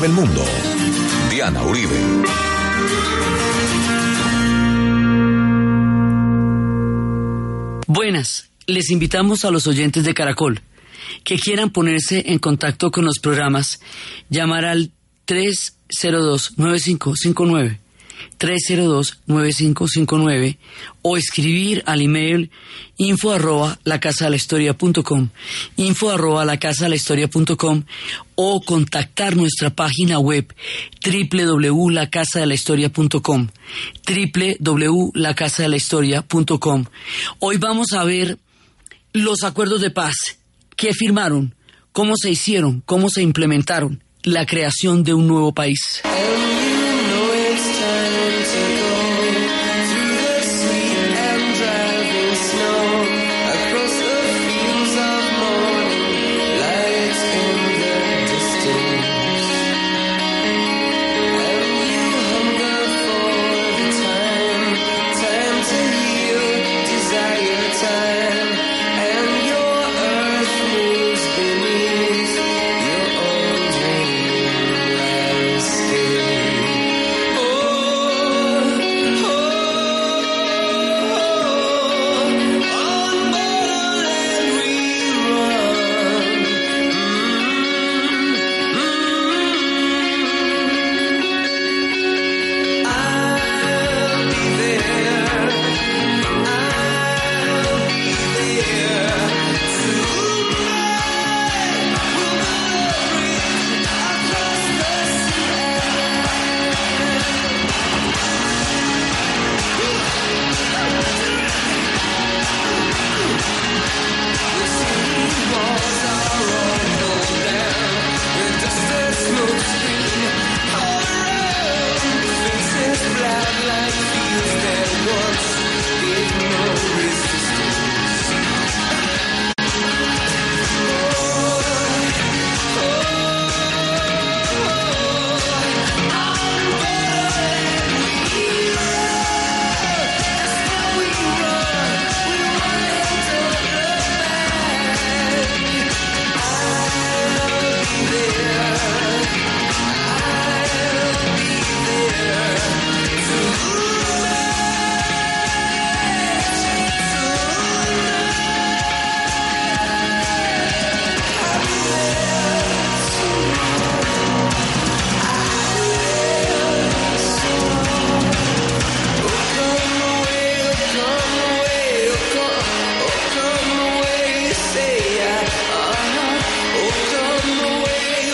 del mundo. Diana Uribe. Buenas, les invitamos a los oyentes de Caracol que quieran ponerse en contacto con los programas, llamar al 302-9559 302-9559 o escribir al email info arroba la casa de la historia punto com, info arroba la casa de la historia punto com, o contactar nuestra página web www.lacasadelahistoria.com www.lacasadelahistoria.com Hoy vamos a ver los acuerdos de paz. Que firmaron, cómo se hicieron, cómo se implementaron, la creación de un nuevo país.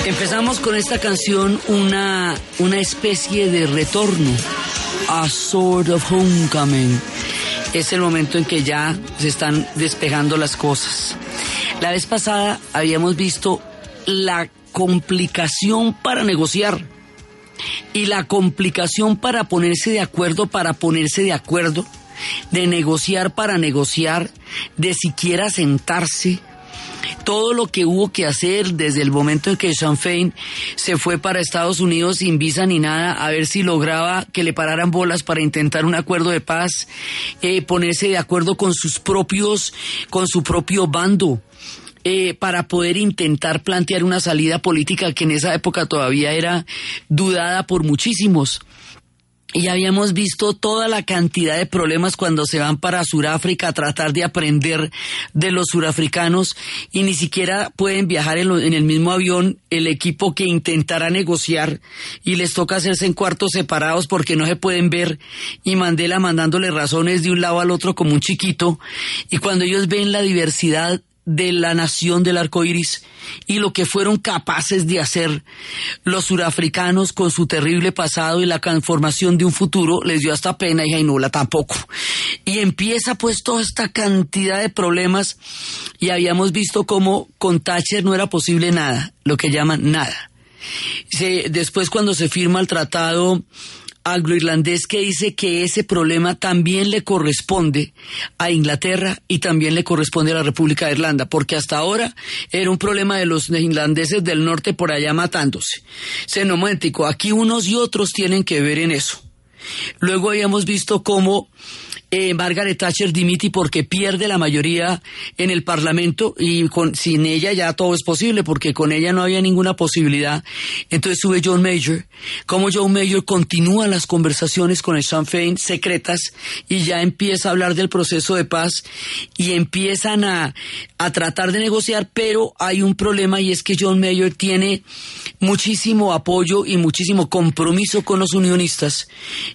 Empezamos con esta canción una, una especie de retorno, a sort of homecoming. Es el momento en que ya se están despegando las cosas. La vez pasada habíamos visto la complicación para negociar y la complicación para ponerse de acuerdo, para ponerse de acuerdo, de negociar para negociar, de siquiera sentarse, todo lo que hubo que hacer desde el momento en que Sean Fein se fue para Estados Unidos sin visa ni nada, a ver si lograba que le pararan bolas para intentar un acuerdo de paz, eh, ponerse de acuerdo con sus propios, con su propio bando. Eh, para poder intentar plantear una salida política que en esa época todavía era dudada por muchísimos y habíamos visto toda la cantidad de problemas cuando se van para Sudáfrica a tratar de aprender de los surafricanos y ni siquiera pueden viajar en, el mismo avión el equipo que intentará negociar y les toca hacerse en cuartos separados porque no se pueden ver. Y Mandela mandándole razones de un lado al otro como un chiquito. Y cuando ellos ven la diversidad de la nación del arco iris y lo que fueron capaces de hacer los surafricanos con su terrible pasado y la conformación de un futuro, les dio hasta pena y Jainola tampoco. Y empieza pues toda esta cantidad de problemas y habíamos visto cómo con Thatcher no era posible nada, lo que llaman nada. Se, después cuando se firma el tratado anglo-irlandés que dice que ese problema también le corresponde a Inglaterra y también le corresponde a la República de Irlanda, porque hasta ahora era un problema de los irlandeses del norte por allá matándose. Xenométrico, aquí unos y otros tienen que ver en eso. Luego habíamos visto cómo eh, Margaret Thatcher dimite porque pierde la mayoría en el Parlamento y con, sin ella ya todo es posible porque con ella no había ninguna posibilidad. Entonces sube John Major. Como John Major continúa las conversaciones con el Sinn Féin secretas y ya empieza a hablar del proceso de paz y empiezan a, a tratar de negociar, pero hay un problema y es que John Major tiene muchísimo apoyo y muchísimo compromiso con los unionistas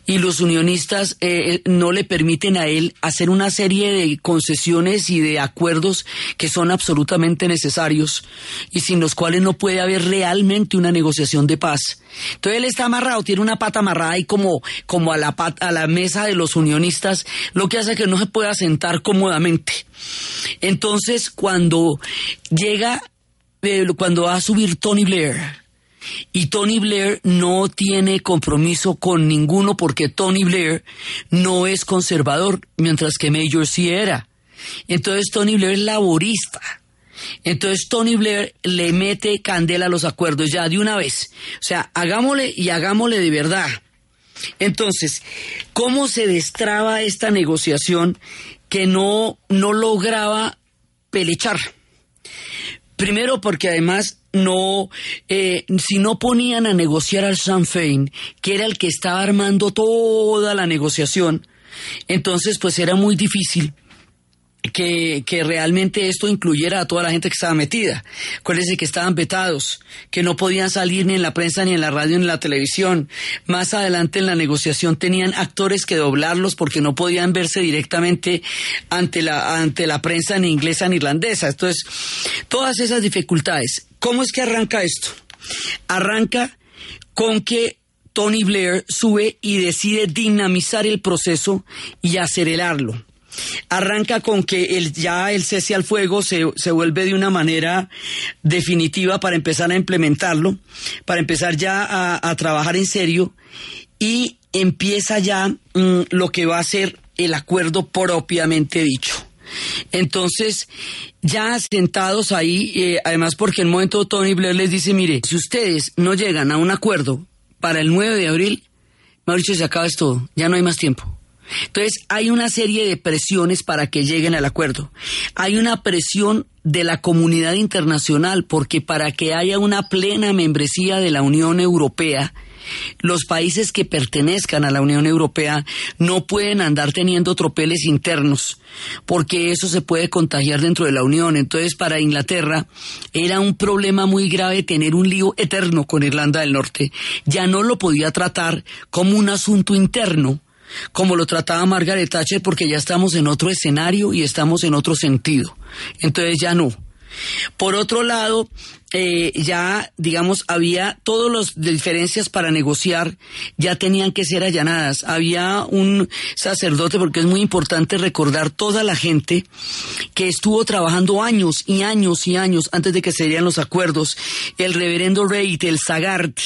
y los unionistas eh, no le permiten a él hacer una serie de concesiones y de acuerdos que son absolutamente necesarios y sin los cuales no puede haber realmente una negociación de paz. Entonces él está amarrado, tiene una pata amarrada ahí como, como a, la a la mesa de los unionistas, lo que hace que no se pueda sentar cómodamente. Entonces cuando llega, eh, cuando va a subir Tony Blair, y Tony Blair no tiene compromiso con ninguno porque Tony Blair no es conservador, mientras que Major sí era. Entonces Tony Blair es laborista. Entonces Tony Blair le mete candela a los acuerdos ya de una vez. O sea, hagámosle y hagámosle de verdad. Entonces, ¿cómo se destraba esta negociación que no, no lograba pelechar? Primero porque además no, eh, si no ponían a negociar al Sinn Féin, que era el que estaba armando toda la negociación, entonces pues era muy difícil que, que, realmente esto incluyera a toda la gente que estaba metida. Acuérdense que estaban vetados, que no podían salir ni en la prensa, ni en la radio, ni en la televisión. Más adelante en la negociación tenían actores que doblarlos porque no podían verse directamente ante la, ante la prensa ni inglesa ni irlandesa. Entonces, todas esas dificultades. ¿Cómo es que arranca esto? Arranca con que Tony Blair sube y decide dinamizar el proceso y acelerarlo arranca con que ya el cese al fuego se, se, vuelve de una manera definitiva para empezar a implementarlo, para empezar ya a, a trabajar en serio y empieza ya mm, lo que va a ser el acuerdo propiamente dicho. Entonces, ya sentados ahí, eh, además porque en un momento Tony Blair les dice, mire, si ustedes no llegan a un acuerdo para el 9 de abril, Mauricio, se acaba esto, ya no hay más tiempo. Entonces, hay una serie de presiones para que lleguen al acuerdo. Hay una presión de la comunidad internacional porque para que haya una plena membresía de la Unión Europea, los países que pertenezcan a la Unión Europea no pueden andar teniendo tropeles internos, porque eso se puede contagiar dentro de la Unión. Entonces, para Inglaterra era un problema muy grave tener un lío eterno con Irlanda del Norte. Ya no lo podía tratar como un asunto interno, como lo trataba Margaret Thatcher, porque ya estamos en otro escenario y estamos en otro sentido. Entonces ya no. Por otro lado, eh, ya, digamos, había todas las diferencias para negociar, ya tenían que ser allanadas. Había un sacerdote, porque es muy importante recordar toda la gente que estuvo trabajando años y años y años antes de que se dieran los acuerdos. El reverendo Reid, el Sagart,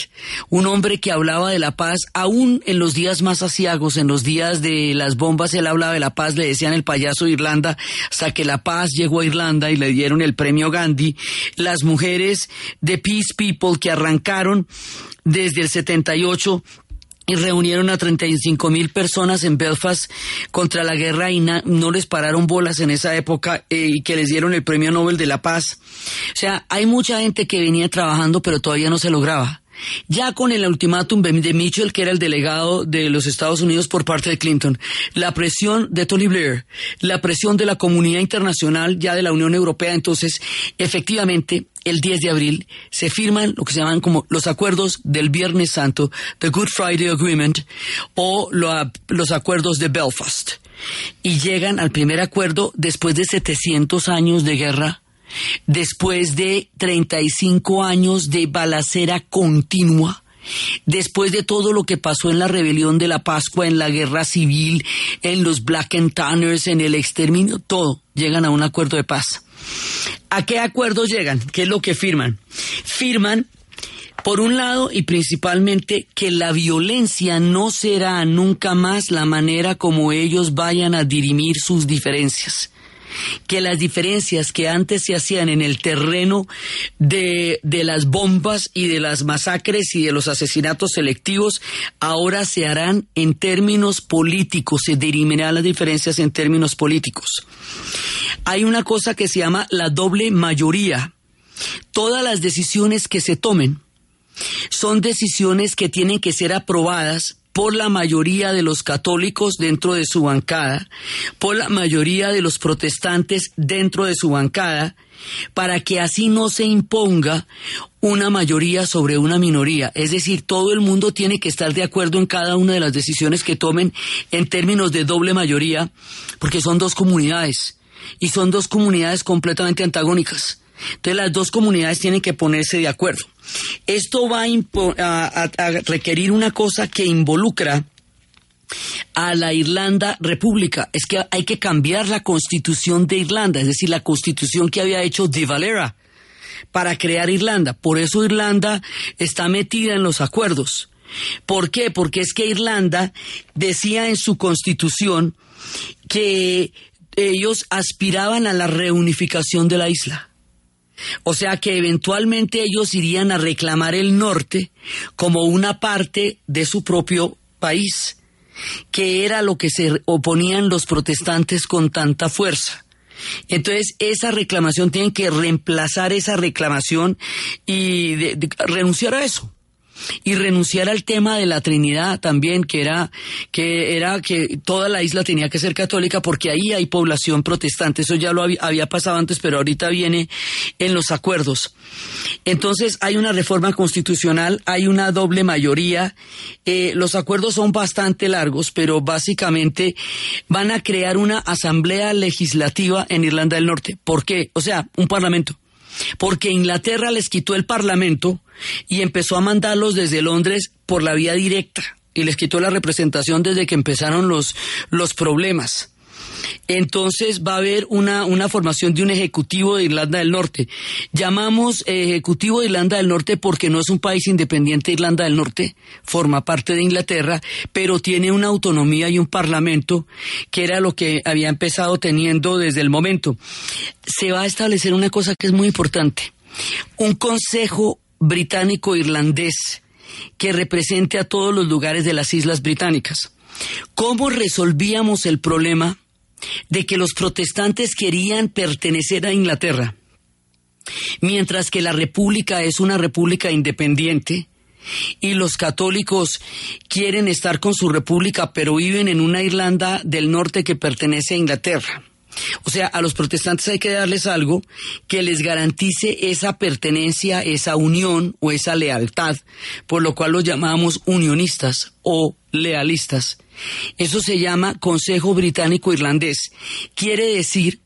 un hombre que hablaba de la paz, aún en los días más asiagos, en los días de las bombas, él hablaba de la paz, le decían el payaso de Irlanda, hasta que la paz llegó a Irlanda y le dieron el premio Gandhi. Las mujeres de Peace People que arrancaron desde el 78 y reunieron a 35 mil personas en Belfast contra la guerra y no les pararon bolas en esa época eh, y que les dieron el premio Nobel de la Paz. O sea, hay mucha gente que venía trabajando pero todavía no se lograba. Ya con el ultimátum de Mitchell, que era el delegado de los Estados Unidos por parte de Clinton, la presión de Tony Blair, la presión de la comunidad internacional ya de la Unión Europea, entonces efectivamente el 10 de abril se firman lo que se llaman como los acuerdos del Viernes Santo, the Good Friday Agreement, o los acuerdos de Belfast. Y llegan al primer acuerdo después de 700 años de guerra después de 35 años de balacera continua, después de todo lo que pasó en la rebelión de la Pascua, en la guerra civil, en los Black and Tanners, en el exterminio, todo, llegan a un acuerdo de paz. ¿A qué acuerdo llegan? ¿Qué es lo que firman? Firman por un lado, y principalmente, que la violencia no será nunca más la manera como ellos vayan a dirimir sus diferencias que las diferencias que antes se hacían en el terreno de, de las bombas y de las masacres y de los asesinatos selectivos, ahora se harán en términos políticos, se dirimirán las diferencias en términos políticos. Hay una cosa que se llama la doble mayoría. Todas las decisiones que se tomen son decisiones que tienen que ser aprobadas por la mayoría de los católicos dentro de su bancada, por la mayoría de los protestantes dentro de su bancada, para que así no se imponga una mayoría sobre una minoría. Es decir, todo el mundo tiene que estar de acuerdo en cada una de las decisiones que tomen en términos de doble mayoría, porque son dos comunidades y son dos comunidades completamente antagónicas. Entonces las dos comunidades tienen que ponerse de acuerdo. Esto va a, requerir una cosa que involucra a la Irlanda República. Es que hay que cambiar la constitución de Irlanda, es decir, la constitución que había hecho de Valera para crear Irlanda. Por eso Irlanda está metida en los acuerdos. ¿Por qué? Porque es que Irlanda decía en su constitución que ellos aspiraban a la reunificación de la isla. O sea que eventualmente ellos irían a reclamar el norte como una parte de su propio país, que era lo que se oponían los protestantes con tanta fuerza. Entonces, esa reclamación tiene que reemplazar esa reclamación y renunciar a eso y renunciar al tema de la Trinidad también, que era que era que toda la isla tenía que ser católica porque ahí hay población protestante. Eso ya lo había, pasado antes, pero ahorita viene en los acuerdos. Entonces hay una reforma constitucional, hay una doble mayoría. Eh, los acuerdos son bastante largos, pero básicamente van a crear una asamblea legislativa en Irlanda del Norte. ¿Por qué? O sea, un parlamento porque Inglaterra les quitó el Parlamento y empezó a mandarlos desde Londres por la vía directa y les quitó la representación desde que empezaron los, los problemas. Entonces va a haber una, una formación de un ejecutivo de Irlanda del Norte. Llamamos ejecutivo de Irlanda del Norte porque no es un país independiente Irlanda del Norte, forma parte de Inglaterra, pero tiene una autonomía y un parlamento que era lo que había empezado teniendo desde el momento. Se va a establecer una cosa que es muy importante, un consejo británico-irlandés que represente a todos los lugares de las islas británicas. ¿Cómo resolvíamos el problema de que los protestantes querían pertenecer a Inglaterra, mientras que la república es una república independiente y los católicos quieren estar con su república, pero viven en una Irlanda del norte que pertenece a Inglaterra. O sea, a los protestantes hay que darles algo que les garantice esa pertenencia, esa unión o esa lealtad, por lo cual los llamamos unionistas o lealistas. Eso se llama Consejo Británico Irlandés. Quiere decir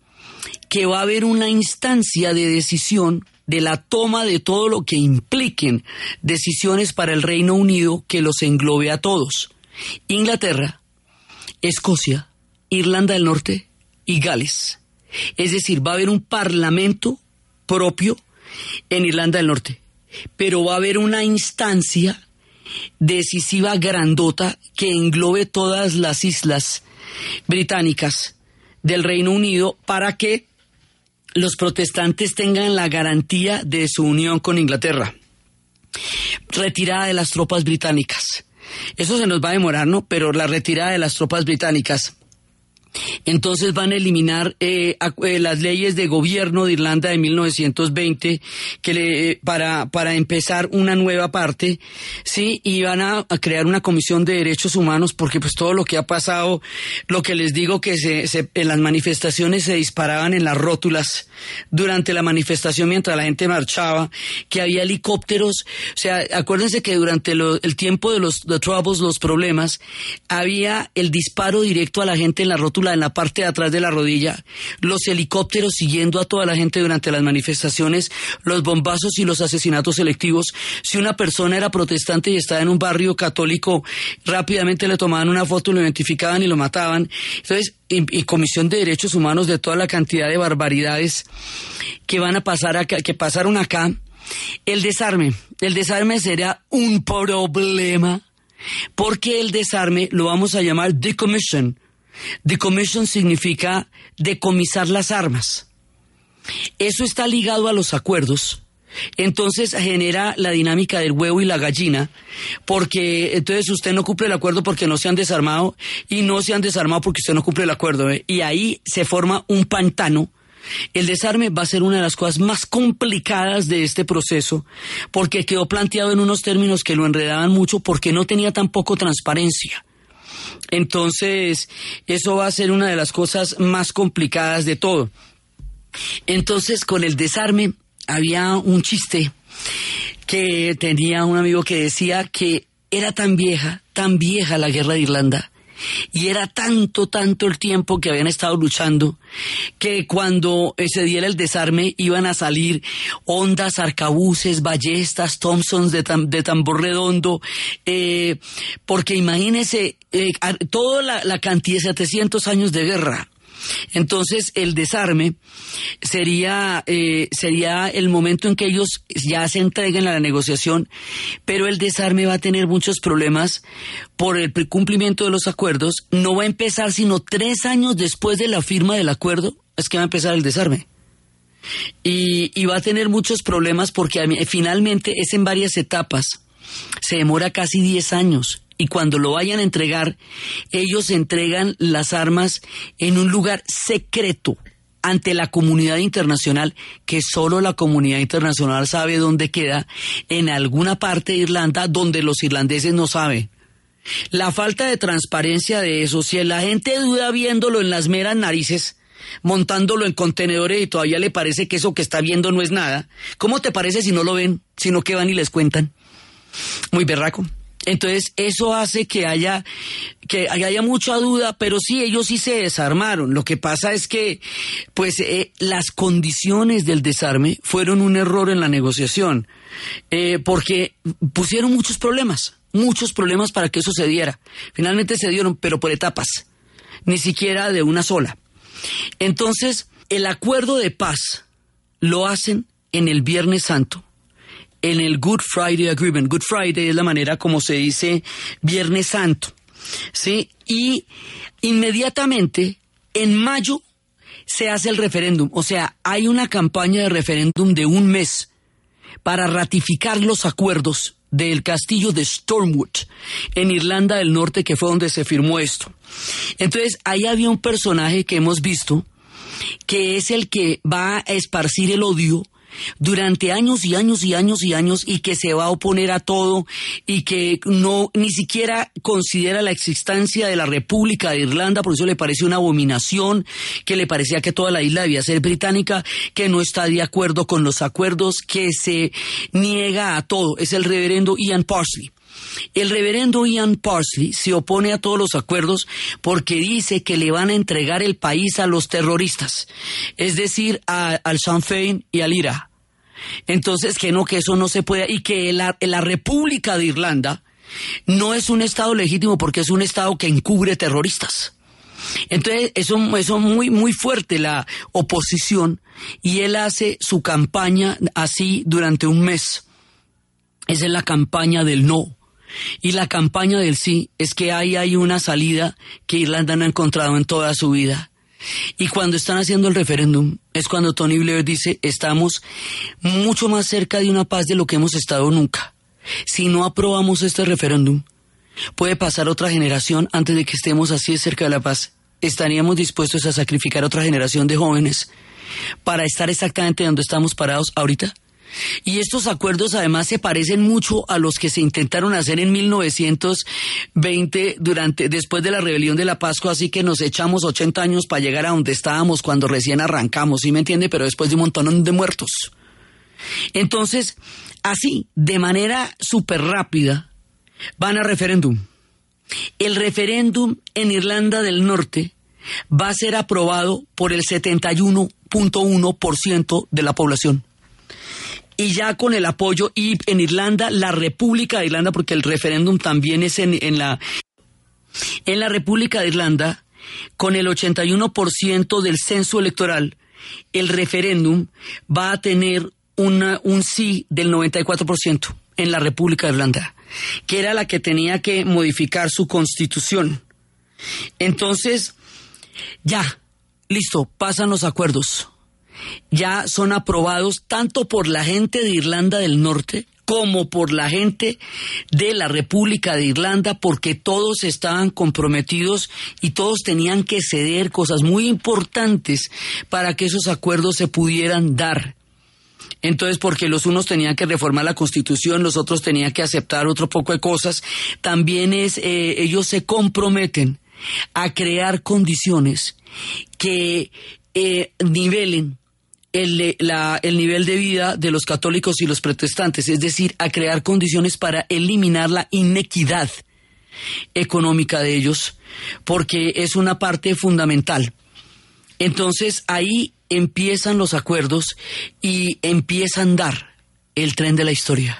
que va a haber una instancia de decisión de la toma de todo lo que impliquen decisiones para el Reino Unido que los englobe a todos. Inglaterra, Escocia, Irlanda del Norte y Gales. Es decir, va a haber un parlamento propio en Irlanda del Norte, pero va a haber una instancia decisiva grandota que englobe todas las islas británicas del Reino Unido para que los protestantes tengan la garantía de su unión con Inglaterra. Retirada de las tropas británicas. Eso se nos va a demorar, ¿no? Pero la retirada de las tropas británicas entonces van a eliminar eh, eh, las leyes de gobierno de Irlanda de 1920 que eh, para, para empezar una nueva parte, sí, y van a, crear una comisión de derechos humanos porque pues todo lo que ha pasado, lo que les digo que se, se, en las manifestaciones se disparaban en las rótulas durante la manifestación mientras la gente marchaba, que había helicópteros, o sea, acuérdense que durante el tiempo de los troubles, los problemas, había el disparo directo a la gente en la en la parte de atrás de la rodilla, los helicópteros siguiendo a toda la gente durante las manifestaciones, los bombazos y los asesinatos selectivos. Si una persona era protestante y estaba en un barrio católico, rápidamente le tomaban una foto, lo identificaban y lo mataban. Entonces, y, Comisión de Derechos Humanos de toda la cantidad de barbaridades que van a pasar acá, que pasaron acá. El desarme, el desarme será un problema porque el desarme lo vamos a llamar decommission Decommission significa decomisar las armas. Eso está ligado a los acuerdos. Entonces genera la dinámica del huevo y la gallina, porque entonces usted no cumple el acuerdo porque no se han desarmado y no se han desarmado porque usted no cumple el acuerdo. ¿eh? Y ahí se forma un pantano el desarme va a ser una de las cosas más complicadas de este proceso porque quedó planteado en unos términos que lo enredaban mucho porque no tenía tampoco transparencia. Entonces, eso va a ser una de las cosas más complicadas de todo. Entonces, con el desarme había un chiste que tenía un amigo que decía que era tan vieja, tan vieja la guerra de Irlanda, y era tanto, tanto el tiempo que habían estado luchando que cuando se diera el desarme iban a salir ondas, arcabuces, ballestas, Thompsons de, tambor redondo, eh, porque imagínense eh, toda la, la cantidad de 700 años de guerra entonces, el desarme sería, eh, sería el momento en que ellos ya se entreguen a la negociación, pero el desarme va a tener muchos problemas por el cumplimiento de los acuerdos. No va a empezar sino tres años después de la firma del acuerdo, es que va a empezar el desarme. Y, y va a tener muchos problemas porque finalmente es en varias etapas. Se demora casi diez años y cuando lo vayan a entregar, ellos entregan las armas en un lugar secreto ante la comunidad internacional, que solo la comunidad internacional sabe dónde queda, en alguna parte de Irlanda donde los irlandeses no saben. La falta de transparencia de eso, si la gente duda viéndolo en las meras narices, montándolo en contenedores y todavía le parece que eso que está viendo no es nada, ¿cómo te parece si no lo ven, sino que van y les cuentan? Muy berraco. Entonces, eso hace que haya, que haya mucha duda, pero sí, ellos sí se desarmaron. Lo que pasa es que, pues, eh, las condiciones del desarme fueron un error en la negociación, eh, porque pusieron muchos problemas, muchos problemas para que eso se diera. Finalmente se dieron, pero por etapas, ni siquiera de una sola. Entonces, el acuerdo de paz lo hacen en el Viernes Santo en el Good Friday Agreement. Good Friday es la manera como se dice Viernes Santo. ¿Sí? Y inmediatamente, en mayo, se hace el referéndum. O sea, hay una campaña de referéndum de un mes para ratificar los acuerdos del castillo de Stormwood en Irlanda del Norte, que fue donde se firmó esto. Entonces, ahí había un personaje que hemos visto, que es el que va a esparcir el odio durante años y años y años y años y que se va a oponer a todo y que no ni siquiera considera la existencia de la República de Irlanda, por eso le parece una abominación, que le parecía que toda la isla debía ser británica, que no está de acuerdo con los acuerdos, que se niega a todo. Es el reverendo Ian Parsley. El reverendo Ian Parsley se opone a todos los acuerdos porque dice que le van a entregar el país a los terroristas, es decir, al Sinn Féin y al IRA. Entonces, que no, que eso no se puede, y que la, la República de Irlanda no es un Estado legítimo porque es un Estado que encubre terroristas. Entonces, eso, eso muy, muy fuerte la oposición, y él hace su campaña así durante un mes. Esa es la campaña del no. Y la campaña del sí es que ahí hay una salida que Irlanda no ha encontrado en toda su vida. Y cuando están haciendo el referéndum es cuando Tony Blair dice estamos mucho más cerca de una paz de lo que hemos estado nunca. Si no aprobamos este referéndum, puede pasar otra generación antes de que estemos así cerca de la paz. Estaríamos dispuestos a sacrificar otra generación de jóvenes para estar exactamente donde estamos parados ahorita. Y estos acuerdos además se parecen mucho a los que se intentaron hacer en 1920 durante después de la rebelión de la Pascua, así que nos echamos 80 años para llegar a donde estábamos cuando recién arrancamos, ¿sí me entiende? Pero después de un montón de muertos. Entonces, así, de manera súper rápida, van a referéndum. El referéndum en Irlanda del Norte va a ser aprobado por el 71.1% de la población y ya con el apoyo y en Irlanda, la República de Irlanda, porque el referéndum también es en, en la en la República de Irlanda, con el 81% del censo electoral, el referéndum va a tener una, un sí del 94% en la República de Irlanda, que era la que tenía que modificar su constitución. Entonces, Ya, listo, pasan los acuerdos. Ya son aprobados tanto por la gente de Irlanda del Norte como por la gente de la República de Irlanda, porque todos estaban comprometidos y todos tenían que ceder cosas muy importantes para que esos acuerdos se pudieran dar. Entonces, porque los unos tenían que reformar la constitución, los otros tenían que aceptar otro poco de cosas, también es, eh, ellos se comprometen a crear condiciones que eh, nivelen el, el, nivel de vida de los católicos y los protestantes, es decir, a crear condiciones para eliminar la inequidad económica de ellos, porque es una parte fundamental. Entonces ahí empiezan los acuerdos y empieza a andar el tren de la historia.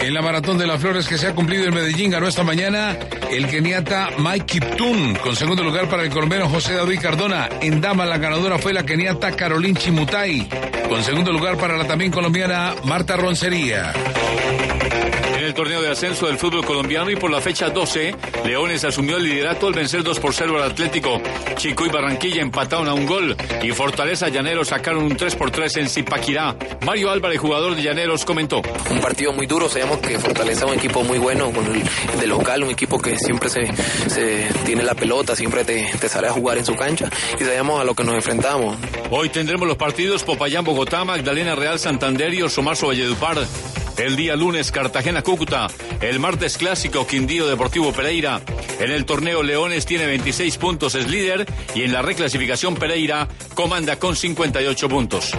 En la maratón de las flores que se ha cumplido en Medellín ganó esta mañana el keniata Mike Kiptun, con segundo lugar para el colombiano José David Cardona. En dama la ganadora fue la keniata Caroline Chimutai, con segundo lugar para la también colombiana Marta Roncería el torneo de ascenso del fútbol colombiano y por la fecha 12, Leones asumió el liderato al vencer 2 por 0 al Atlético. Chico y Barranquilla empataron a un gol y Fortaleza Llaneros sacaron un 3 por 3 en Zipaquirá. Mario Álvarez, jugador de Llaneros, comentó. Un partido muy duro, sabemos que Fortaleza es un equipo muy bueno, con el, de local, un equipo que siempre se, se tiene la pelota, siempre te, te, sale a jugar en su cancha y sabemos a lo que nos enfrentamos. Hoy tendremos los partidos Popayán Bogotá, Magdalena Real Santander y Osomarzo Valledupar. El día lunes Cartagena Cúcuta. El martes clásico Quindío Deportivo Pereira. En el torneo Leones tiene 26 puntos, es líder. Y en la reclasificación Pereira comanda con 58 puntos.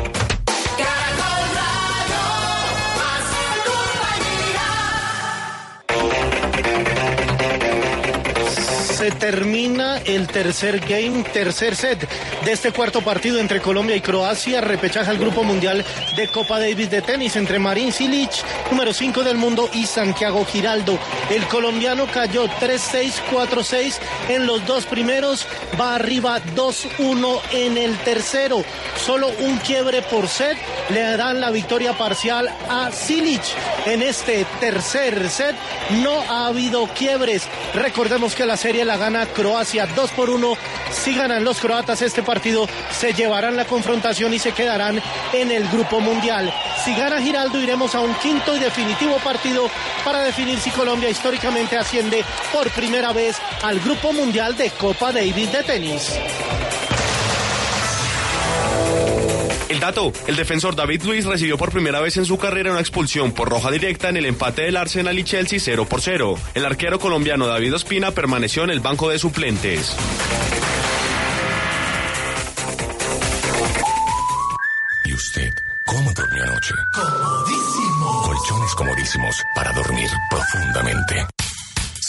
Termina el tercer game, tercer set de este cuarto partido entre Colombia y Croacia. Repechaje al Grupo Mundial de Copa Davis de tenis entre Marín Silic, número 5 del mundo, y Santiago Giraldo. El colombiano cayó 3-6, 4-6 en los dos primeros, va arriba 2-1 en el tercero. Solo un quiebre por set le dan la victoria parcial a Silic. En este tercer set no ha habido quiebres. Recordemos que la serie la gana Croacia 2 por 1. Si ganan los croatas este partido, se llevarán la confrontación y se quedarán en el grupo mundial. Si gana Giraldo, iremos a un quinto y definitivo partido para definir si Colombia históricamente asciende por primera vez al grupo mundial de Copa Davis de tenis. El dato, el defensor David Luis recibió por primera vez en su carrera una expulsión por roja directa en el empate del Arsenal y Chelsea 0 por 0. El arquero colombiano David Ospina permaneció en el banco de suplentes. ¿Y usted cómo durmió anoche? Comodísimo. Colchones comodísimos para dormir profundamente.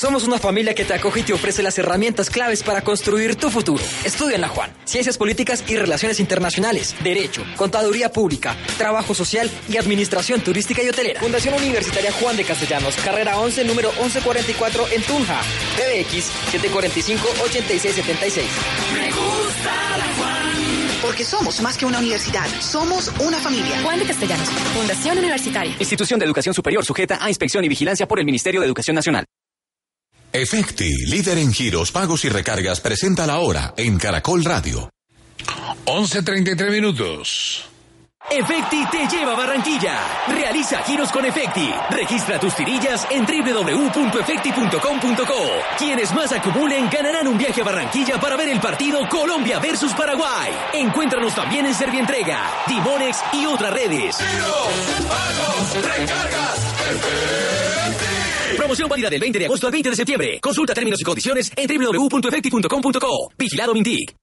Somos una familia que te acoge y te ofrece las herramientas claves para construir tu futuro. Estudia en la Juan. Ciencias Políticas y Relaciones Internacionales, Derecho, Contaduría Pública, Trabajo Social y Administración Turística y Hotelera. Fundación Universitaria Juan de Castellanos, carrera 11, número 1144 en Tunja. PBX 745-8676. Me gusta la Juan. Porque somos más que una universidad, somos una familia. Juan de Castellanos, Fundación Universitaria. Institución de Educación Superior sujeta a inspección y vigilancia por el Ministerio de Educación Nacional. Efecti, líder en giros, pagos y recargas, presenta la hora en Caracol Radio. 11.33 minutos. Efecti te lleva a Barranquilla. Realiza giros con Efecti. Registra tus tirillas en www.efecti.com.co. Quienes más acumulen ganarán un viaje a Barranquilla para ver el partido Colombia versus Paraguay. Encuéntranos también en Servientrega, Dimonex y otras redes. Giros, pagos, recargas. Promoción válida del 20 de agosto al 20 de septiembre. Consulta términos y condiciones en www.efecti.com.co. Vigilado Mintic.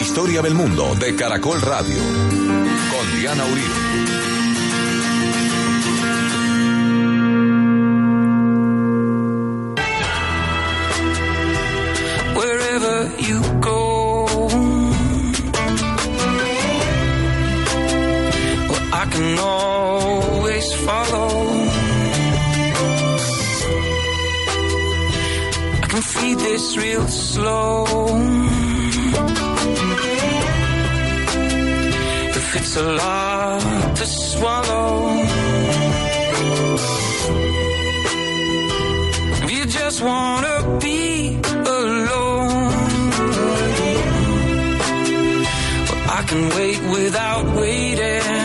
Historia del mundo de Caracol Radio. Con Diana Uribe. Wherever you go, well, I can always follow. Feed this real slow. If it's a lot to swallow, if you just wanna be alone, well, I can wait without waiting.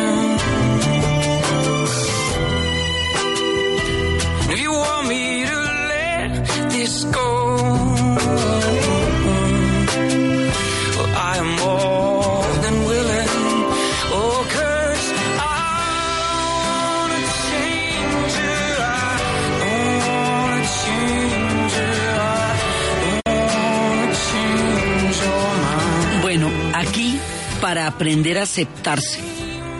Para aprender a aceptarse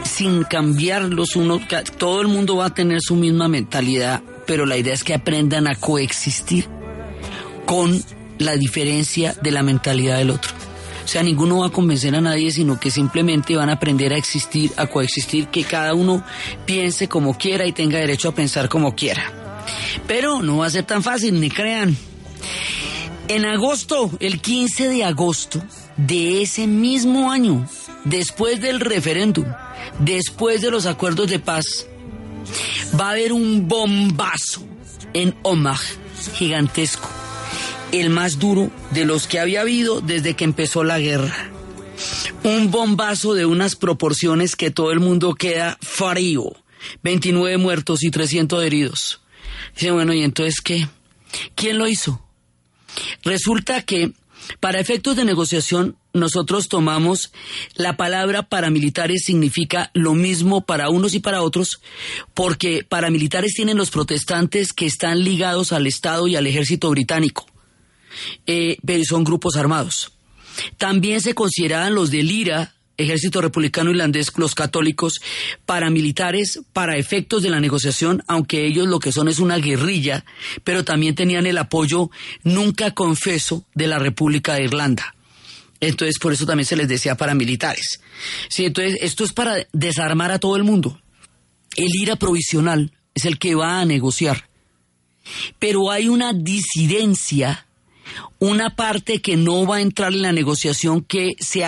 sin cambiar los unos, ca- todo el mundo va a tener su misma mentalidad, pero la idea es que aprendan a coexistir con la diferencia de la mentalidad del otro. O sea, ninguno va a convencer a nadie, sino que simplemente van a aprender a existir, a coexistir, que cada uno piense como quiera y tenga derecho a pensar como quiera. Pero no va a ser tan fácil, ni crean. En agosto, el 15 de agosto de ese mismo año, después del referéndum, después de los acuerdos de paz, va a haber un bombazo en Omagh, gigantesco, el más duro de los que había habido desde que empezó la guerra. Un bombazo de unas proporciones que todo el mundo queda frío. 29 muertos y 300 heridos. Dice, bueno, ¿y entonces qué? ¿Quién lo hizo? Resulta que para efectos de negociación nosotros tomamos la palabra paramilitares significa lo mismo para unos y para otros porque paramilitares tienen los protestantes que están ligados al Estado y al ejército británico. Eh, pero son grupos armados. También se consideraban los del IRA, Ejército Republicano Irlandés, los católicos, paramilitares para efectos de la negociación, aunque ellos lo que son es una guerrilla, pero también tenían el apoyo nunca confeso de la República de Irlanda. Entonces, por eso también se les decía paramilitares. Sí, entonces, esto es para desarmar a todo el mundo. El IRA provisional es el que va a negociar. Pero hay una disidencia, una parte que no va a entrar en la negociación que se,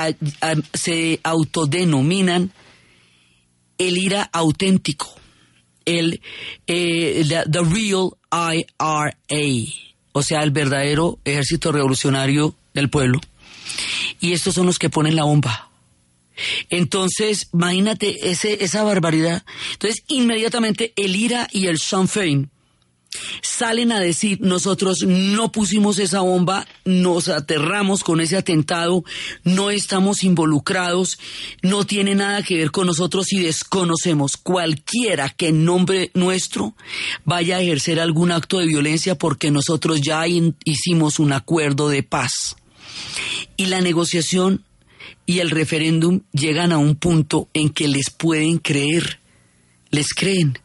se autodenominan el IRA auténtico, el eh, the, the real IRA, o sea, el verdadero Ejército Revolucionario del Pueblo. Y estos son los que ponen la bomba. Entonces, imagínate ese, esa barbaridad. Entonces, inmediatamente el IRA y el Sinn Féin salen a decir, nosotros no pusimos esa bomba, nos aterramos con ese atentado, no estamos involucrados, no tiene nada que ver con nosotros y desconocemos cualquiera que en nombre nuestro vaya a ejercer algún acto de violencia porque nosotros ya hicimos un acuerdo de paz. Y la negociación y el referéndum llegan a un punto en que les pueden creer, les creen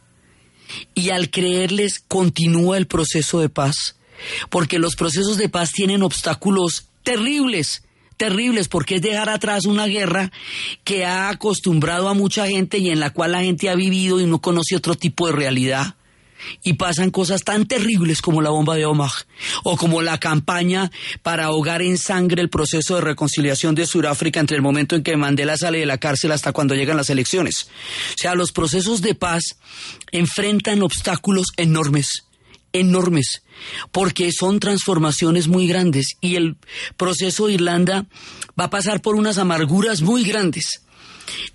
y al creerles continúa el proceso de paz, porque los procesos de paz tienen obstáculos terribles, terribles, porque es dejar atrás una guerra que ha acostumbrado a mucha gente y en la cual la gente ha vivido y no conoce otro tipo de realidad y pasan cosas tan terribles como la bomba de Omagh o como la campaña para ahogar en sangre el proceso de reconciliación de Sudáfrica entre el momento en que Mandela sale de la cárcel hasta cuando llegan las elecciones. O sea, los procesos de paz enfrentan obstáculos enormes, enormes, porque son transformaciones muy grandes y el proceso de Irlanda va a pasar por unas amarguras muy grandes.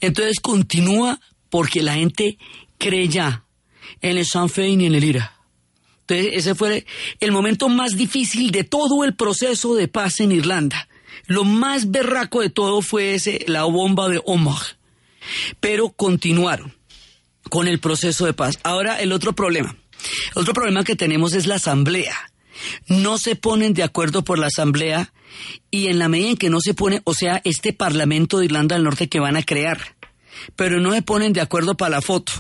Entonces continúa porque la gente cree ya en el Sinn Féin y en el IRA. Entonces, ese fue el momento más difícil de todo el proceso de paz en Irlanda. Lo más berraco de todo fue ese, la bomba de Omagh. Pero continuaron con el proceso de paz. Ahora, el otro problema. El otro problema que tenemos es la asamblea. No se ponen de acuerdo por la asamblea y en la medida en que no se pone, o sea, este Parlamento de Irlanda del Norte que van a crear, pero no se ponen de acuerdo para la foto.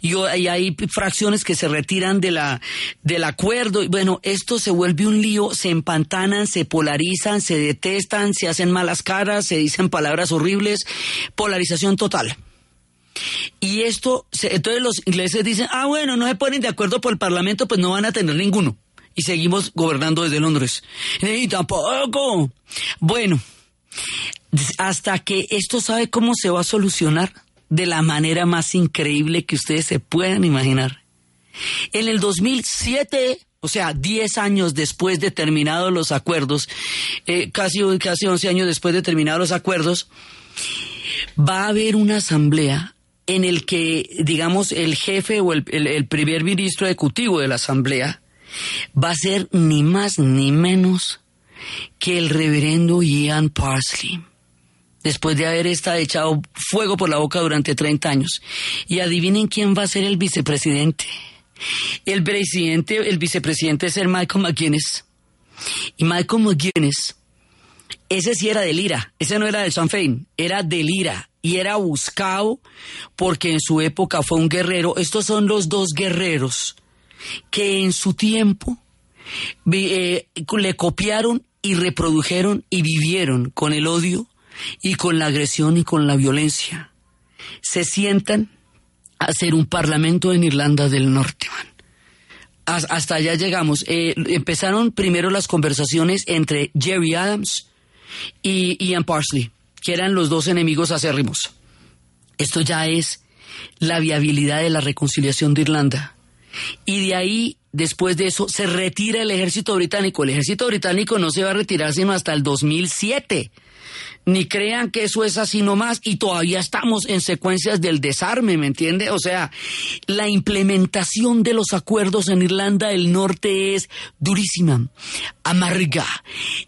Y, hay fracciones que se retiran de la, del acuerdo. Bueno, esto se vuelve un lío, se empantanan, se polarizan, se detestan, se hacen malas caras, se dicen palabras horribles, polarización total. Y esto, entonces los ingleses dicen, ah, bueno, no se ponen de acuerdo por el Parlamento, pues no van a tener ninguno. Y seguimos gobernando desde Londres. Y tampoco. Bueno, hasta que esto sabe cómo se va a solucionar de la manera más increíble que ustedes se puedan imaginar. En el 2007, o sea, 10 años después de terminados los acuerdos, eh, casi, casi 11 años después de terminados los acuerdos, va a haber una asamblea en el que, digamos, el jefe o el, el primer ministro ejecutivo de la asamblea va a ser ni más ni menos que el reverendo Ian Parsley después de haber estado echado fuego por la boca durante 30 años. Y adivinen quién va a ser el vicepresidente. El presidente, el vicepresidente es el Michael McGuinness. Y Michael McGuinness, ese sí era del IRA, ese no era del Sinn Féin, era del IRA y era buscado porque en su época fue un guerrero. Estos son los dos guerreros que en su tiempo eh, le copiaron y reprodujeron y vivieron con el odio y con la agresión y con la violencia. Se sientan a hacer un parlamento en Irlanda del Norte, Hasta allá llegamos. Eh, empezaron primero las conversaciones entre Jerry Adams y Ian Parsley, que eran los dos enemigos acérrimos. Esto ya es la viabilidad de la reconciliación de Irlanda. Y de ahí, después de eso, se retira el ejército británico. El ejército británico no se va a retirar sino hasta el 2007 ni crean que eso es así nomás y todavía estamos en secuencias del desarme, ¿me entiende? O sea, la implementación de los acuerdos en Irlanda del Norte es durísima, amarga,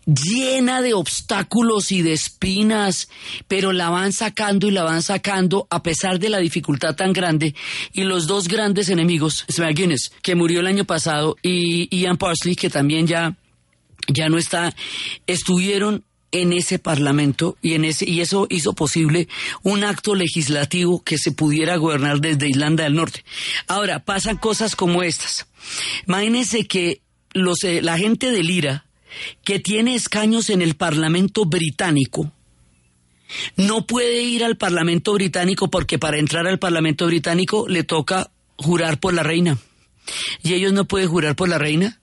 llena de obstáculos y de espinas, pero la van sacando y la van sacando a pesar de la dificultad tan grande y los dos grandes enemigos, McGuinness, que murió el año pasado, y Ian Parsley, que también ya ya no está, estuvieron en ese parlamento y en ese y eso hizo posible un acto legislativo que se pudiera gobernar desde Irlanda del Norte. Ahora pasan cosas como estas. Imagínense que los eh, la gente del IRA que tiene escaños en el Parlamento británico no puede ir al Parlamento británico porque para entrar al Parlamento británico le toca jurar por la reina. Y ellos no pueden jurar por la reina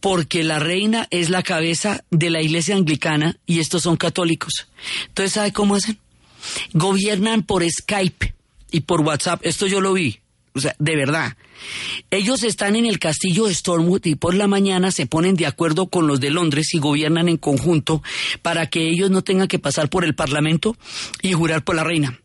porque la reina es la cabeza de la iglesia anglicana y estos son católicos. Entonces, ¿sabe cómo hacen? Gobiernan por Skype y por WhatsApp. Esto yo lo vi. O sea, de verdad. Ellos están en el castillo de Stormwood y por la mañana se ponen de acuerdo con los de Londres y gobiernan en conjunto para que ellos no tengan que pasar por el Parlamento y jurar por la reina.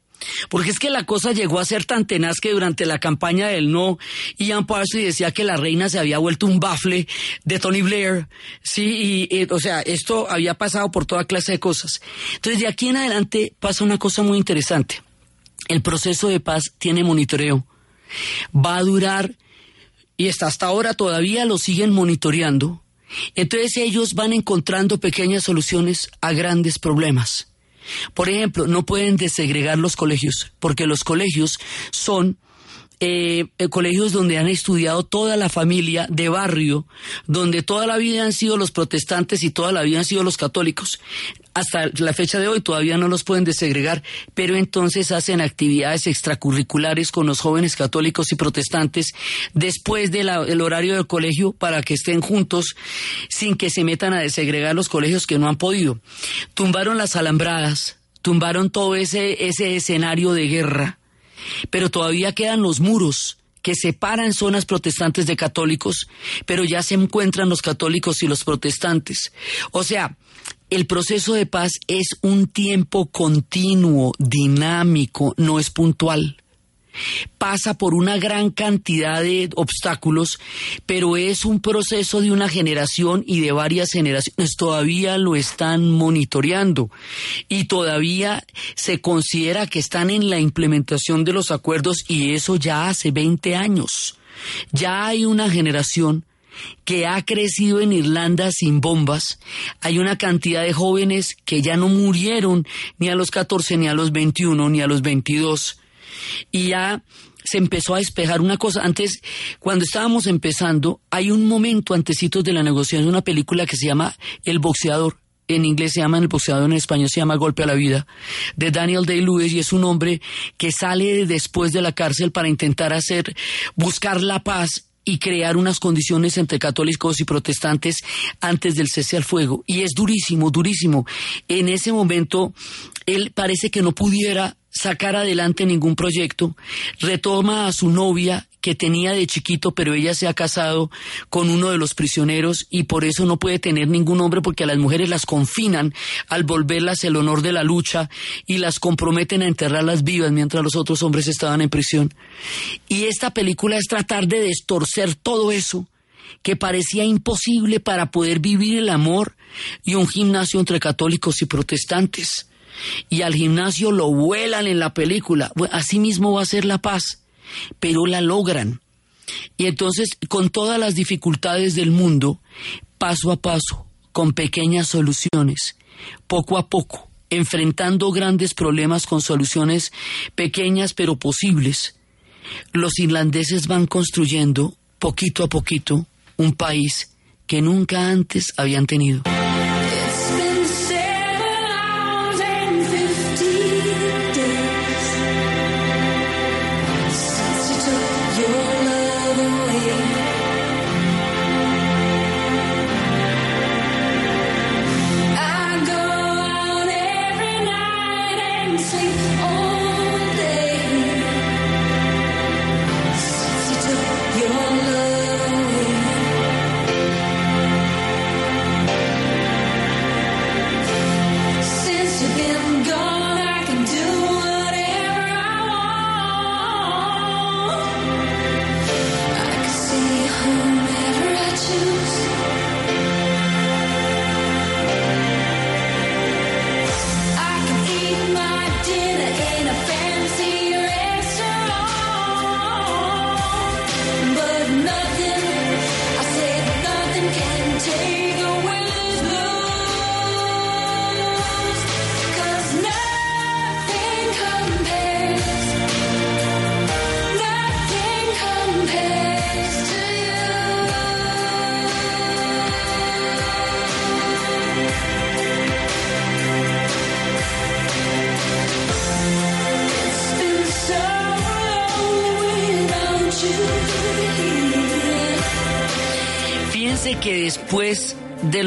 Porque es que la cosa llegó a ser tan tenaz que durante la campaña del no, Ian Parsons decía que la reina se había vuelto un bafle de Tony Blair. Sí, y, y, o sea, esto había pasado por toda clase de cosas. Entonces, de aquí en adelante pasa una cosa muy interesante. El proceso de paz tiene monitoreo. Va a durar, y hasta, hasta ahora todavía lo siguen monitoreando. Entonces ellos van encontrando pequeñas soluciones a grandes problemas. Por ejemplo, no pueden desegregar los colegios, porque los colegios son eh, eh, colegios donde han estudiado toda la familia de barrio, donde toda la vida han sido los protestantes y toda la vida han sido los católicos. Hasta la fecha de hoy todavía no los pueden desegregar, pero entonces hacen actividades extracurriculares con los jóvenes católicos y protestantes después del horario del colegio para que estén juntos sin que se metan a desegregar los colegios que no han podido. Tumbaron las alambradas, tumbaron todo ese, ese escenario de guerra pero todavía quedan los muros que separan zonas protestantes de católicos, pero ya se encuentran los católicos y los protestantes. O sea, el proceso de paz es un tiempo continuo, dinámico, no es puntual pasa por una gran cantidad de obstáculos, pero es un proceso de una generación y de varias generaciones. Todavía lo están monitoreando y todavía se considera que están en la implementación de los acuerdos y eso ya hace 20 años. Ya hay una generación que ha crecido en Irlanda sin bombas. Hay una cantidad de jóvenes que ya no murieron ni a los 14, ni a los 21, ni a los 22 y ya se empezó a despejar una cosa. Antes, cuando estábamos empezando, hay un momento antecitos de la negociación una película que se llama El boxeador. En inglés se llama El boxeador, en español se llama Golpe a la vida, de Daniel Day-Lewis, y es un hombre que sale después de la cárcel para intentar hacer, buscar la paz y crear unas condiciones entre católicos y protestantes antes del cese al fuego. Y es durísimo, durísimo. En ese momento, él parece que no pudiera sacar adelante ningún proyecto, retoma a su novia que tenía de chiquito, pero ella se ha casado con uno de los prisioneros y por eso no puede tener ningún hombre porque a las mujeres las confinan al volverlas el honor de la lucha y las comprometen a enterrarlas vivas mientras los otros hombres estaban en prisión. Y esta película es tratar de destorcer todo eso que parecía imposible para poder vivir el amor y un gimnasio entre católicos y protestantes y al gimnasio lo vuelan en la película. así mismo va a ser la paz, pero la logran. Y entonces, con todas las dificultades del mundo, paso a paso, con pequeñas soluciones, poco a poco, enfrentando grandes problemas con soluciones pequeñas pero posibles, los irlandeses van construyendo, poquito a poquito, un país que nunca antes habían tenido.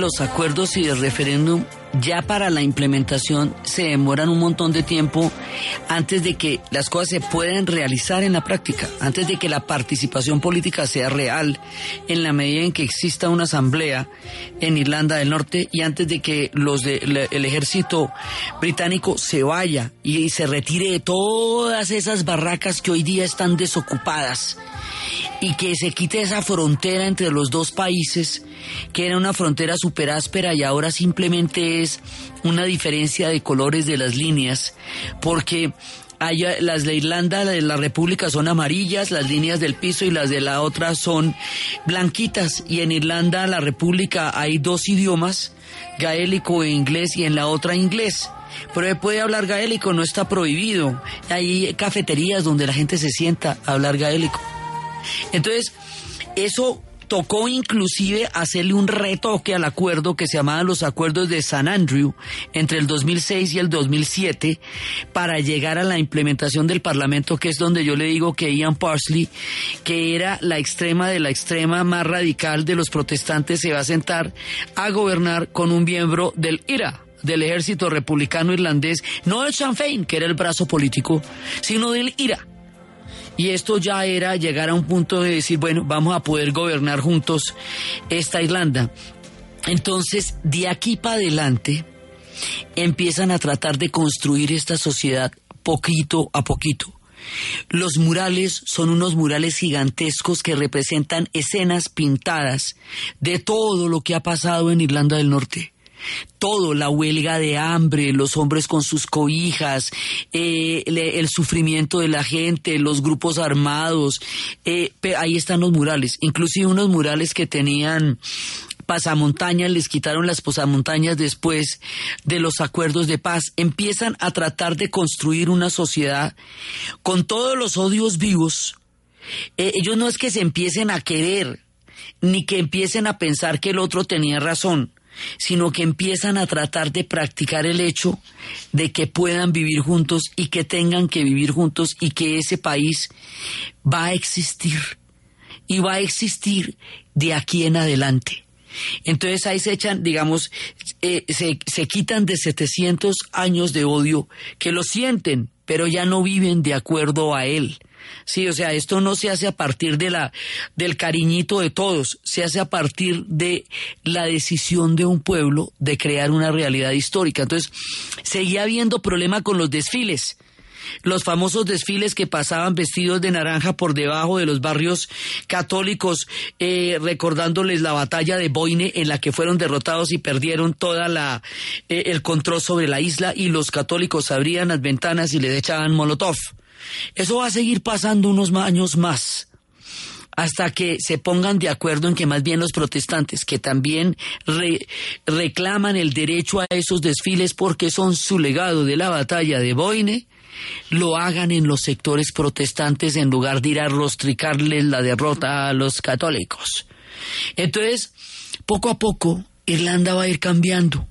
Los acuerdos y del referéndum, ya para la implementación se demoran un montón de tiempo antes de que las cosas se puedan realizar en la práctica, antes de que la participación política sea real, en la medida en que exista una asamblea en Irlanda del Norte y antes de que los de, el ejército británico se vaya y se retire de todas esas barracas que hoy día están desocupadas y que se quite esa frontera entre los dos países, que era una frontera súper áspera y ahora simplemente es una diferencia de colores de las líneas, porque allá, las de Irlanda, de la República son amarillas, las líneas del piso y las de la otra son blanquitas, y en Irlanda, la República, hay dos idiomas, gaélico e inglés, y en la otra inglés. Pero puede hablar gaélico, no está prohibido. Hay cafeterías donde la gente se sienta a hablar gaélico. Entonces, eso tocó inclusive hacerle un retoque al acuerdo que se llamaban los acuerdos de San Andrew entre el 2006 y el 2007 para llegar a la implementación del Parlamento, que es donde yo le digo que Ian Parsley, que era la extrema de la extrema más radical de los protestantes, se va a sentar a gobernar con un miembro del IRA, del ejército republicano irlandés, no el Sinn Féin, que era el brazo político, sino del IRA. Y esto ya era llegar a un punto de decir, bueno, vamos a poder gobernar juntos esta Irlanda. Entonces, de aquí para adelante, empiezan a tratar de construir esta sociedad poquito a poquito. Los murales son unos murales gigantescos que representan escenas pintadas de todo lo que ha pasado en Irlanda del Norte todo, la huelga de hambre, los hombres con sus cobijas, eh, el sufrimiento de la gente, los grupos armados, eh, ahí están los murales, inclusive unos murales que tenían pasamontañas, les quitaron las pasamontañas después de los acuerdos de paz, empiezan a tratar de construir una sociedad con todos los odios vivos. Eh, ellos no es que se empiecen a querer, ni que empiecen a pensar que el otro tenía razón, sino que empiezan a tratar de practicar el hecho de que puedan vivir juntos y que tengan que vivir juntos y que ese país va a existir y va a existir de aquí en adelante. Entonces ahí se echan, digamos, eh, se, se quitan de 700 años de odio que lo sienten, pero ya no viven de acuerdo a él. Sí, o sea, esto no se hace a partir de la, del cariñito de todos, se hace a partir de la decisión de un pueblo de crear una realidad histórica. Entonces, seguía habiendo problema con los desfiles los famosos desfiles que pasaban vestidos de naranja por debajo de los barrios católicos, eh, recordándoles la batalla de Boine en la que fueron derrotados y perdieron toda la eh, el control sobre la isla y los católicos abrían las ventanas y les echaban molotov. Eso va a seguir pasando unos años más hasta que se pongan de acuerdo en que más bien los protestantes, que también re- reclaman el derecho a esos desfiles porque son su legado de la batalla de Boine, lo hagan en los sectores protestantes en lugar de ir a rostricarles la derrota a los católicos. Entonces, poco a poco, Irlanda va a ir cambiando.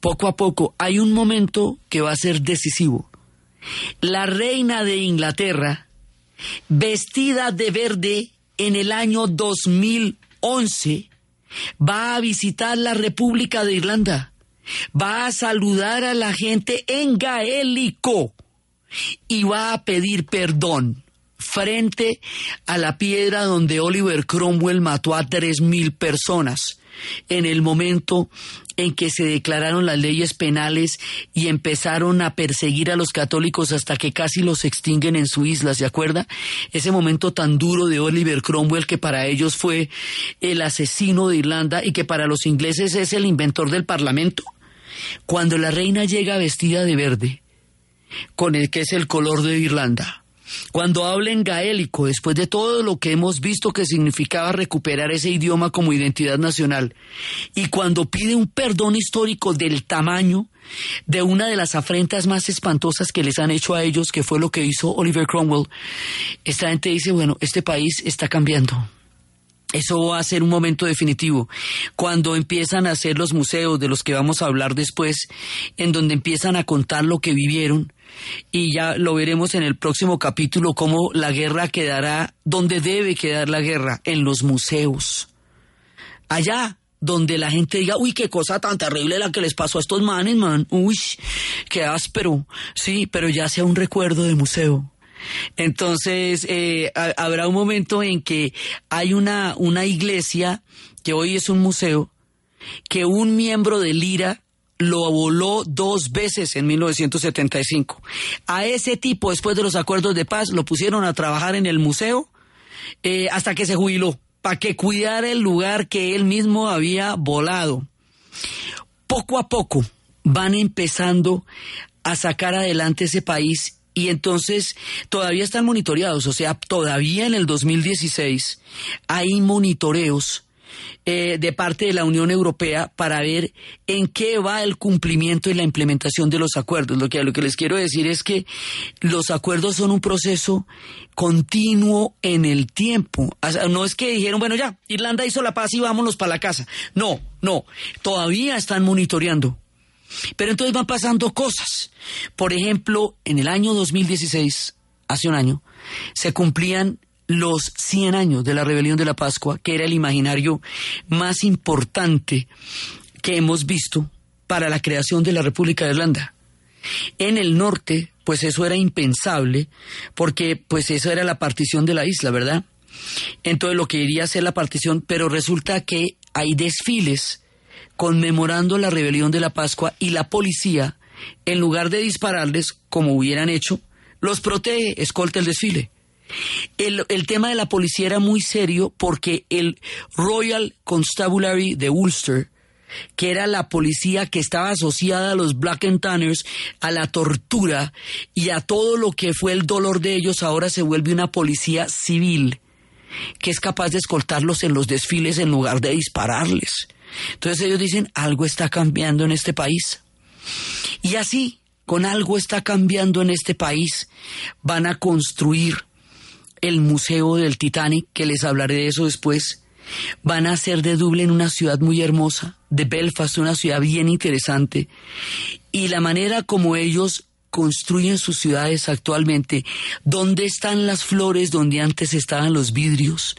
Poco a poco, hay un momento que va a ser decisivo. La reina de Inglaterra, vestida de verde en el año 2011, va a visitar la República de Irlanda, va a saludar a la gente en gaélico y va a pedir perdón frente a la piedra donde Oliver Cromwell mató a tres mil personas en el momento en que se declararon las leyes penales y empezaron a perseguir a los católicos hasta que casi los extinguen en su isla, ¿se acuerda? Ese momento tan duro de Oliver Cromwell que para ellos fue el asesino de Irlanda y que para los ingleses es el inventor del parlamento. Cuando la reina llega vestida de verde, con el que es el color de Irlanda, cuando habla en gaélico, después de todo lo que hemos visto que significaba recuperar ese idioma como identidad nacional, y cuando pide un perdón histórico del tamaño de una de las afrentas más espantosas que les han hecho a ellos, que fue lo que hizo Oliver Cromwell, esta gente dice, bueno, este país está cambiando. Eso va a ser un momento definitivo. Cuando empiezan a hacer los museos de los que vamos a hablar después, en donde empiezan a contar lo que vivieron, y ya lo veremos en el próximo capítulo, cómo la guerra quedará donde debe quedar la guerra, en los museos. Allá, donde la gente diga, uy, qué cosa tan terrible la que les pasó a estos manes, man. Uy, qué áspero. Sí, pero ya sea un recuerdo de museo. Entonces, eh, ha- habrá un momento en que hay una, una iglesia, que hoy es un museo, que un miembro del IRA lo voló dos veces en 1975. A ese tipo, después de los acuerdos de paz, lo pusieron a trabajar en el museo eh, hasta que se jubiló, para que cuidara el lugar que él mismo había volado. Poco a poco van empezando a sacar adelante ese país y entonces todavía están monitoreados, o sea, todavía en el 2016 hay monitoreos eh, de parte de la Unión Europea para ver en qué va el cumplimiento y la implementación de los acuerdos. Lo que, lo que les quiero decir es que los acuerdos son un proceso continuo en el tiempo. No es que dijeron, bueno, ya, Irlanda hizo la paz y vámonos para la casa. No, no, todavía están monitoreando. Pero entonces van pasando cosas. Por ejemplo, en el año 2016, hace un año, se cumplían los 100 años de la rebelión de la Pascua, que era el imaginario más importante que hemos visto para la creación de la República de Irlanda. En el norte, pues eso era impensable, porque pues eso era la partición de la isla, ¿verdad? Entonces lo que iría a ser la partición, pero resulta que hay desfiles conmemorando la rebelión de la Pascua y la policía, en lugar de dispararles como hubieran hecho, los protege, escolta el desfile. El, el tema de la policía era muy serio porque el Royal Constabulary de Ulster, que era la policía que estaba asociada a los Black and Tanners, a la tortura y a todo lo que fue el dolor de ellos, ahora se vuelve una policía civil que es capaz de escoltarlos en los desfiles en lugar de dispararles. Entonces ellos dicen, algo está cambiando en este país. Y así, con algo está cambiando en este país, van a construir el Museo del Titanic, que les hablaré de eso después. Van a hacer de Dublín una ciudad muy hermosa, de Belfast una ciudad bien interesante. Y la manera como ellos construyen sus ciudades actualmente, dónde están las flores donde antes estaban los vidrios,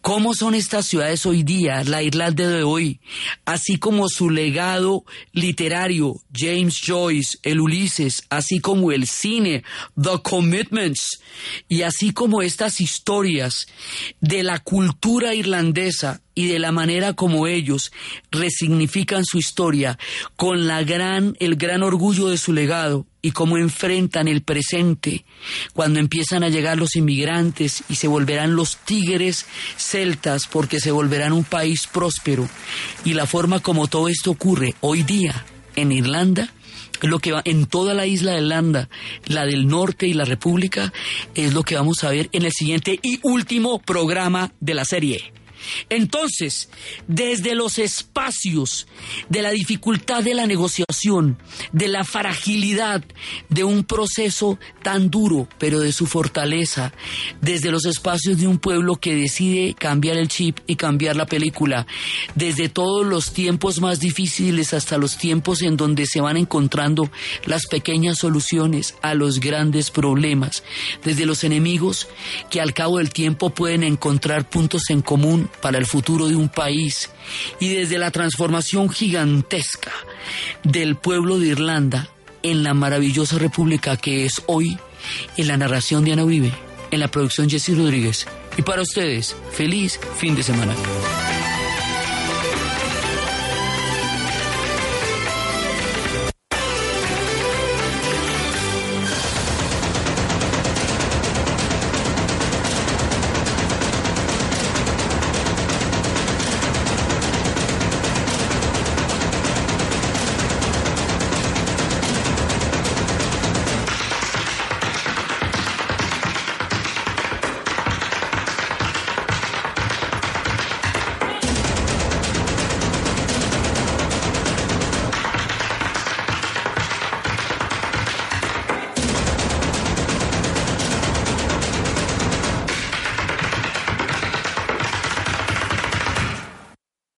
cómo son estas ciudades hoy día, la Irlanda de hoy, así como su legado literario, James Joyce, el Ulises, así como el cine, The Commitments, y así como estas historias de la cultura irlandesa y de la manera como ellos resignifican su historia con la gran, el gran orgullo de su legado y cómo enfrentan el presente cuando empiezan a llegar los inmigrantes y se volverán los tigres celtas porque se volverán un país próspero y la forma como todo esto ocurre hoy día en Irlanda lo que va en toda la isla de Irlanda, la del norte y la República, es lo que vamos a ver en el siguiente y último programa de la serie. Entonces, desde los espacios de la dificultad de la negociación, de la fragilidad de un proceso tan duro, pero de su fortaleza, desde los espacios de un pueblo que decide cambiar el chip y cambiar la película, desde todos los tiempos más difíciles hasta los tiempos en donde se van encontrando las pequeñas soluciones a los grandes problemas, desde los enemigos que al cabo del tiempo pueden encontrar puntos en común para el futuro de un país y desde la transformación gigantesca del pueblo de Irlanda en la maravillosa república que es hoy, en la narración de Ana Uribe, en la producción Jesse Rodríguez. Y para ustedes, feliz fin de semana.